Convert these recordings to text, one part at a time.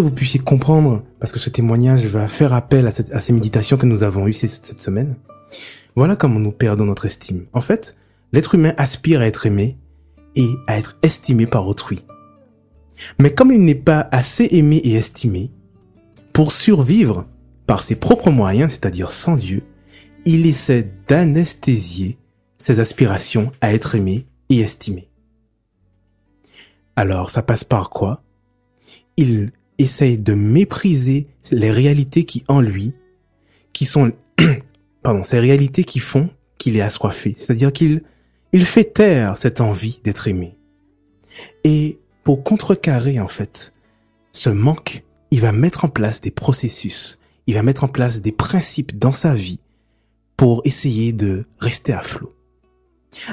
que vous puissiez comprendre, parce que ce témoignage va faire appel à, ces méditations que nous avons eues cette, cette semaine, voilà comment nous perdons notre estime. En fait, l'être humain aspire à être aimé et à être estimé par autrui. Mais comme il n'est pas assez aimé et estimé, pour survivre par ses propres moyens, c'est-à-dire sans Dieu, il essaie d'anesthésier ses aspirations à être aimé et estimé. Alors, ça passe par quoi? Il essaye de mépriser les réalités qui en lui, qui sont, pardon, ces réalités qui font qu'il est assoiffé. C'est-à-dire qu'il, il fait taire cette envie d'être aimé. Et pour contrecarrer, en fait, ce manque, il va mettre en place des processus. Il va mettre en place des principes dans sa vie pour essayer de rester à flot.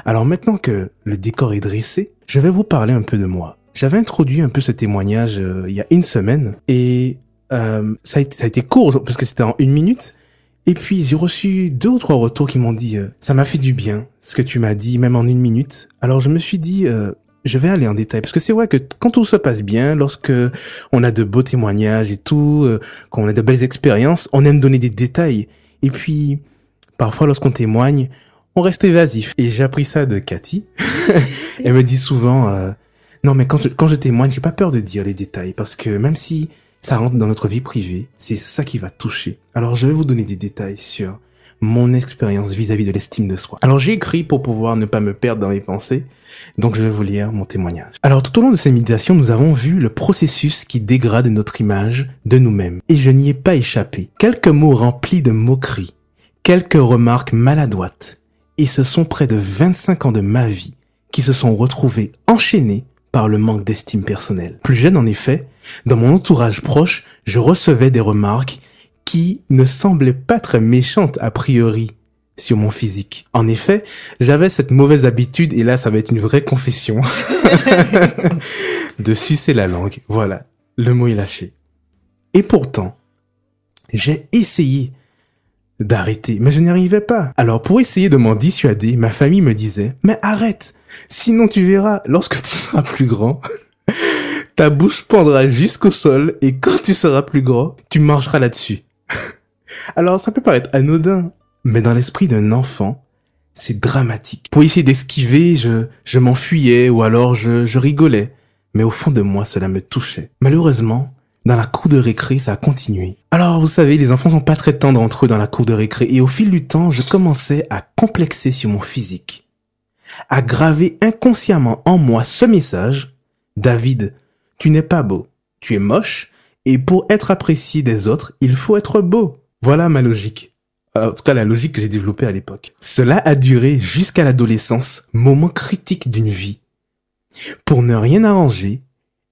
Alors maintenant que le décor est dressé, je vais vous parler un peu de moi. J'avais introduit un peu ce témoignage euh, il y a une semaine et euh, ça, a été, ça, a été, court parce que c'était en une minute. Et puis j'ai reçu deux ou trois retours qui m'ont dit euh, ça m'a fait du bien ce que tu m'as dit même en une minute. Alors je me suis dit je vais aller en détail parce que c'est vrai que quand tout se passe bien, lorsque on a de beaux témoignages et tout, quand on a de belles expériences, on aime donner des détails. Et puis Parfois, lorsqu'on témoigne, on reste évasif. Et j'ai appris ça de Cathy. Elle me dit souvent, euh, non mais quand je, quand je témoigne, j'ai pas peur de dire les détails parce que même si ça rentre dans notre vie privée, c'est ça qui va toucher. Alors je vais vous donner des détails sur mon expérience vis-à-vis de l'estime de soi. Alors j'ai écrit pour pouvoir ne pas me perdre dans mes pensées, donc je vais vous lire mon témoignage. Alors tout au long de ces méditations, nous avons vu le processus qui dégrade notre image de nous-mêmes, et je n'y ai pas échappé. Quelques mots remplis de moqueries, quelques remarques maladroites, et ce sont près de 25 ans de ma vie qui se sont retrouvés enchaînés par le manque d'estime personnelle. Plus jeune en effet, dans mon entourage proche, je recevais des remarques qui ne semblaient pas très méchantes a priori sur mon physique. En effet, j'avais cette mauvaise habitude, et là ça va être une vraie confession, de sucer la langue. Voilà, le mot est lâché. Et pourtant, j'ai essayé d'arrêter, mais je n'y arrivais pas. Alors pour essayer de m'en dissuader, ma famille me disait, mais arrête, sinon tu verras, lorsque tu seras plus grand, ta bouche pendra jusqu'au sol et quand tu seras plus grand, tu marcheras là-dessus. Alors ça peut paraître anodin, mais dans l'esprit d'un enfant, c'est dramatique. Pour essayer d'esquiver, je, je m'enfuyais ou alors je, je rigolais. Mais au fond de moi, cela me touchait. Malheureusement, dans la cour de récré, ça a continué. Alors, vous savez, les enfants sont pas très tendres entre eux dans la cour de récré, et au fil du temps, je commençais à complexer sur mon physique, à graver inconsciemment en moi ce message, David, tu n'es pas beau, tu es moche, et pour être apprécié des autres, il faut être beau. Voilà ma logique. En tout cas, la logique que j'ai développée à l'époque. Cela a duré jusqu'à l'adolescence, moment critique d'une vie. Pour ne rien arranger,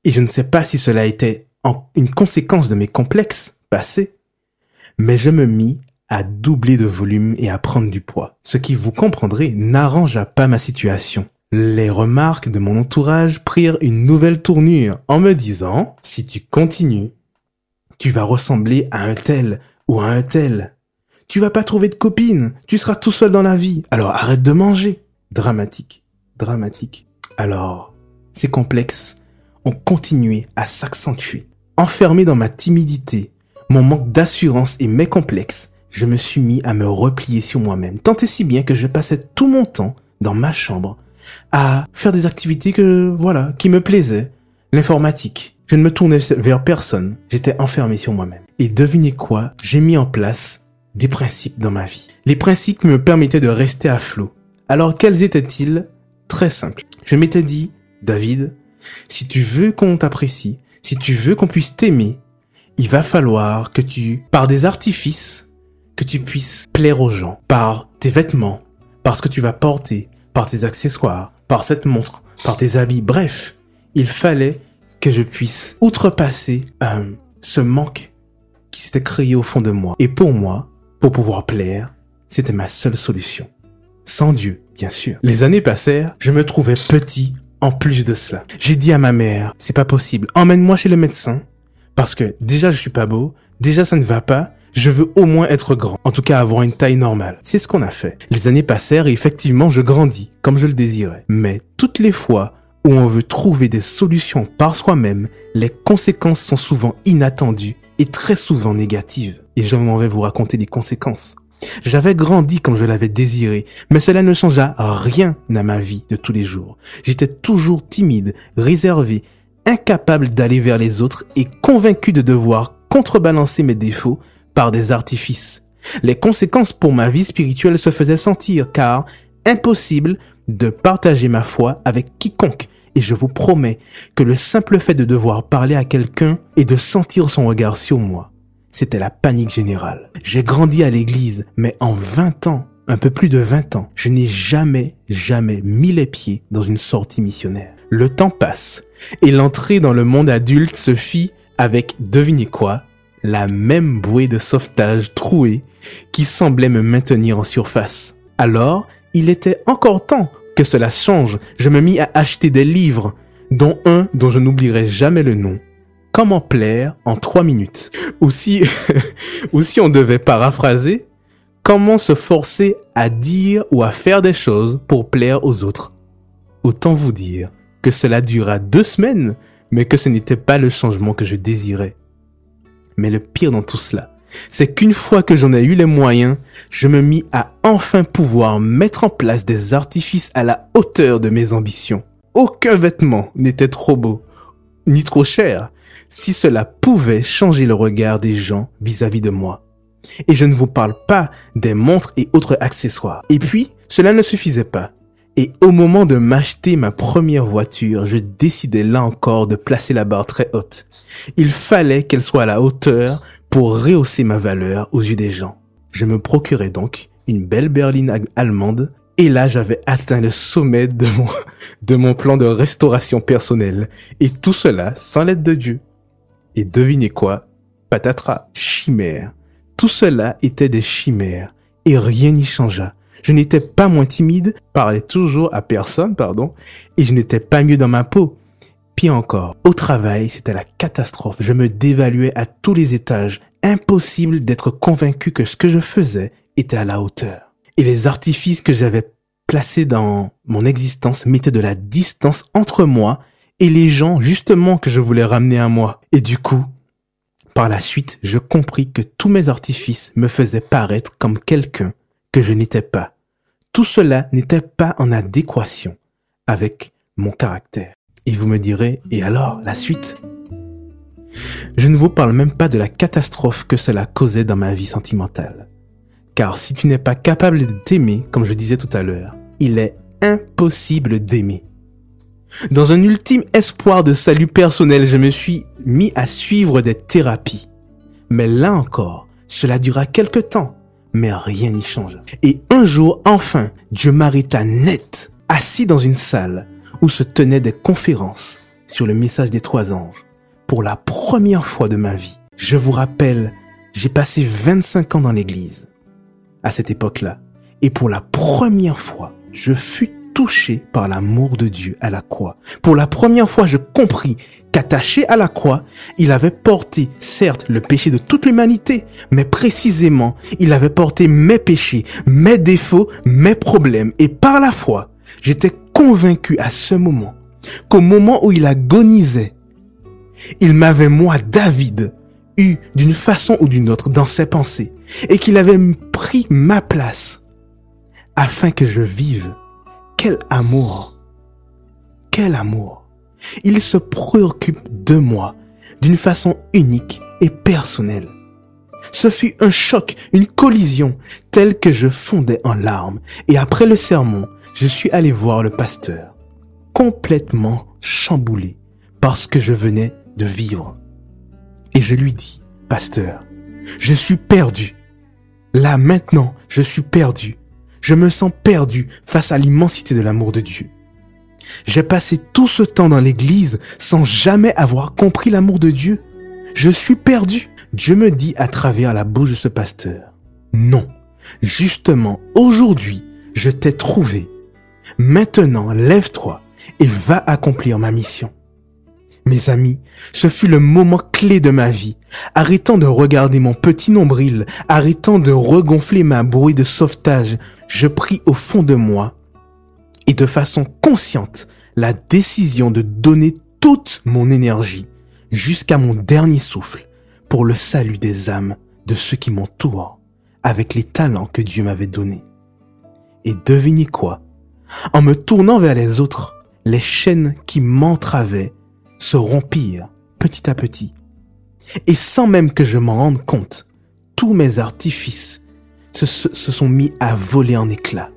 et je ne sais pas si cela était une conséquence de mes complexes passés, mais je me mis à doubler de volume et à prendre du poids. Ce qui, vous comprendrez, n'arrangea pas ma situation. Les remarques de mon entourage prirent une nouvelle tournure en me disant, si tu continues, tu vas ressembler à un tel ou à un tel. Tu vas pas trouver de copine, tu seras tout seul dans la vie, alors arrête de manger. Dramatique, dramatique. Alors, ces complexes ont continué à s'accentuer. Enfermé dans ma timidité, mon manque d'assurance et mes complexes, je me suis mis à me replier sur moi-même, tant et si bien que je passais tout mon temps dans ma chambre à faire des activités que, voilà, qui me plaisaient. L'informatique. Je ne me tournais vers personne. J'étais enfermé sur moi-même. Et devinez quoi? J'ai mis en place des principes dans ma vie. Les principes me permettaient de rester à flot. Alors quels étaient-ils? Très simple. Je m'étais dit, David, si tu veux qu'on t'apprécie, si tu veux qu'on puisse t'aimer, il va falloir que tu, par des artifices, que tu puisses plaire aux gens, par tes vêtements, par ce que tu vas porter, par tes accessoires, par cette montre, par tes habits, bref, il fallait que je puisse outrepasser euh, ce manque qui s'était créé au fond de moi. Et pour moi, pour pouvoir plaire, c'était ma seule solution. Sans Dieu, bien sûr. Les années passèrent, je me trouvais petit en plus de cela, j'ai dit à ma mère, c'est pas possible, emmène-moi chez le médecin, parce que déjà je suis pas beau, déjà ça ne va pas, je veux au moins être grand, en tout cas avoir une taille normale. C'est ce qu'on a fait. Les années passèrent et effectivement je grandis, comme je le désirais. Mais toutes les fois où on veut trouver des solutions par soi-même, les conséquences sont souvent inattendues et très souvent négatives. Et je m'en vais vous raconter les conséquences. J'avais grandi comme je l'avais désiré, mais cela ne changea rien à ma vie de tous les jours. J'étais toujours timide, réservé, incapable d'aller vers les autres et convaincu de devoir contrebalancer mes défauts par des artifices. Les conséquences pour ma vie spirituelle se faisaient sentir car impossible de partager ma foi avec quiconque et je vous promets que le simple fait de devoir parler à quelqu'un et de sentir son regard sur moi, c'était la panique générale. J'ai grandi à l'église, mais en 20 ans, un peu plus de 20 ans, je n'ai jamais, jamais mis les pieds dans une sortie missionnaire. Le temps passe et l'entrée dans le monde adulte se fit avec, devinez quoi, la même bouée de sauvetage trouée qui semblait me maintenir en surface. Alors, il était encore temps que cela change. Je me mis à acheter des livres, dont un dont je n'oublierai jamais le nom. Comment plaire en trois minutes. Aussi, aussi on devait paraphraser, comment se forcer à dire ou à faire des choses pour plaire aux autres. Autant vous dire que cela dura deux semaines, mais que ce n'était pas le changement que je désirais. Mais le pire dans tout cela, c'est qu'une fois que j'en ai eu les moyens, je me mis à enfin pouvoir mettre en place des artifices à la hauteur de mes ambitions. Aucun vêtement n'était trop beau, ni trop cher, si cela pouvait changer le regard des gens vis-à-vis de moi. Et je ne vous parle pas des montres et autres accessoires. Et puis, cela ne suffisait pas. Et au moment de m'acheter ma première voiture, je décidais là encore de placer la barre très haute. Il fallait qu'elle soit à la hauteur pour rehausser ma valeur aux yeux des gens. Je me procurais donc une belle berline allemande et là j'avais atteint le sommet de mon, de mon plan de restauration personnelle et tout cela sans l'aide de Dieu. Et devinez quoi? Patatras, chimère. Tout cela était des chimères et rien n'y changea. Je n'étais pas moins timide, parlais toujours à personne, pardon, et je n'étais pas mieux dans ma peau. Pire encore, au travail, c'était la catastrophe. Je me dévaluais à tous les étages. Impossible d'être convaincu que ce que je faisais était à la hauteur. Et les artifices que j'avais placés dans mon existence mettaient de la distance entre moi et les gens justement que je voulais ramener à moi. Et du coup, par la suite, je compris que tous mes artifices me faisaient paraître comme quelqu'un que je n'étais pas. Tout cela n'était pas en adéquation avec mon caractère. Et vous me direz, et alors, la suite? Je ne vous parle même pas de la catastrophe que cela causait dans ma vie sentimentale. Car si tu n'es pas capable de t'aimer, comme je disais tout à l'heure, il est impossible d'aimer. Dans un ultime espoir de salut personnel, je me suis mis à suivre des thérapies. Mais là encore, cela dura quelque temps, mais rien n'y change. Et un jour, enfin, Dieu m'arrêta net, assis dans une salle, où se tenaient des conférences sur le message des trois anges pour la première fois de ma vie. Je vous rappelle, j'ai passé 25 ans dans l'église à cette époque-là. Et pour la première fois, je fus touché par l'amour de Dieu à la croix. Pour la première fois, je compris qu'attaché à la croix, il avait porté, certes, le péché de toute l'humanité, mais précisément, il avait porté mes péchés, mes défauts, mes problèmes. Et par la foi, j'étais convaincu à ce moment qu'au moment où il agonisait, il m'avait, moi, David, eu d'une façon ou d'une autre dans ses pensées, et qu'il avait pris ma place afin que je vive. Quel amour! Quel amour! Il se préoccupe de moi d'une façon unique et personnelle. Ce fut un choc, une collision, telle que je fondais en larmes, et après le sermon, je suis allé voir le pasteur, complètement chamboulé par ce que je venais de vivre. Et je lui dis, pasteur, je suis perdu. Là maintenant, je suis perdu. Je me sens perdu face à l'immensité de l'amour de Dieu. J'ai passé tout ce temps dans l'église sans jamais avoir compris l'amour de Dieu. Je suis perdu. Dieu me dit à travers la bouche de ce pasteur, non, justement, aujourd'hui, je t'ai trouvé Maintenant, lève-toi et va accomplir ma mission. Mes amis, ce fut le moment clé de ma vie. Arrêtant de regarder mon petit nombril, arrêtant de regonfler ma bouée de sauvetage, je pris au fond de moi et de façon consciente la décision de donner toute mon énergie jusqu'à mon dernier souffle pour le salut des âmes de ceux qui m'entourent avec les talents que Dieu m'avait donnés. Et devinez quoi? En me tournant vers les autres, les chaînes qui m'entravaient se rompirent petit à petit. Et sans même que je m'en rende compte, tous mes artifices se, se sont mis à voler en éclats.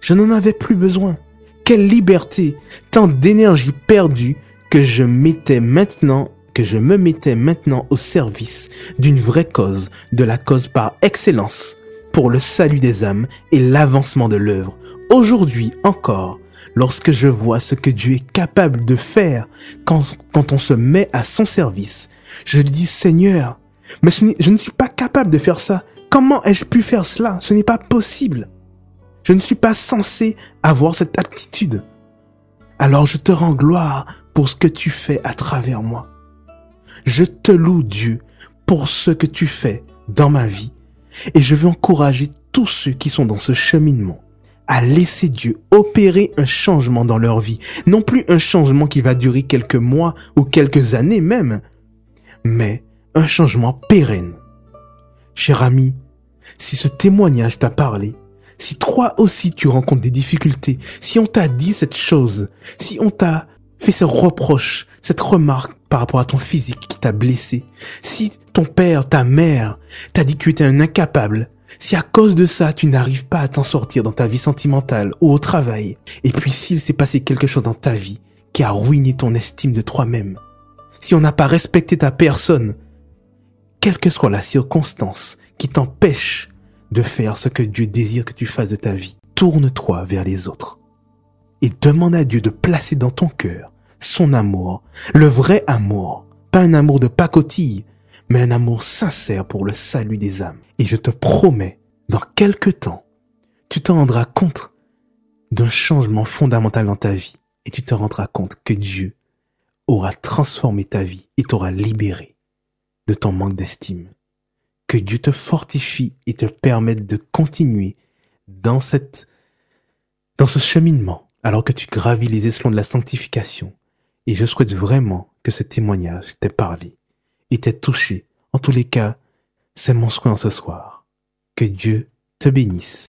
Je n'en avais plus besoin. Quelle liberté, tant d'énergie perdue que je mettais maintenant, que je me mettais maintenant au service d'une vraie cause, de la cause par excellence, pour le salut des âmes et l'avancement de l'œuvre. Aujourd'hui encore, lorsque je vois ce que Dieu est capable de faire quand, quand on se met à son service, je dis Seigneur, mais je ne suis pas capable de faire ça. Comment ai-je pu faire cela? Ce n'est pas possible. Je ne suis pas censé avoir cette aptitude. Alors je te rends gloire pour ce que tu fais à travers moi. Je te loue Dieu pour ce que tu fais dans ma vie et je veux encourager tous ceux qui sont dans ce cheminement à laisser Dieu opérer un changement dans leur vie. Non plus un changement qui va durer quelques mois ou quelques années même, mais un changement pérenne. Cher ami, si ce témoignage t'a parlé, si toi aussi tu rencontres des difficultés, si on t'a dit cette chose, si on t'a fait ce reproche, cette remarque par rapport à ton physique qui t'a blessé, si ton père, ta mère t'a dit que tu étais un incapable, si à cause de ça tu n'arrives pas à t'en sortir dans ta vie sentimentale ou au travail, et puis s'il s'est passé quelque chose dans ta vie qui a ruiné ton estime de toi-même, si on n'a pas respecté ta personne, quelle que soit la circonstance qui t'empêche de faire ce que Dieu désire que tu fasses de ta vie. Tourne-toi vers les autres et demande à Dieu de placer dans ton cœur son amour, le vrai amour, pas un amour de pacotille, mais un amour sincère pour le salut des âmes. Et je te promets, dans quelque temps, tu te rendras compte d'un changement fondamental dans ta vie et tu te rendras compte que Dieu aura transformé ta vie et t'aura libéré de ton manque d'estime que Dieu te fortifie et te permette de continuer dans cette, dans ce cheminement, alors que tu gravis les échelons de la sanctification. Et je souhaite vraiment que ce témoignage t'ait parlé et t'ait touché. En tous les cas, c'est mon souhait ce soir. Que Dieu te bénisse.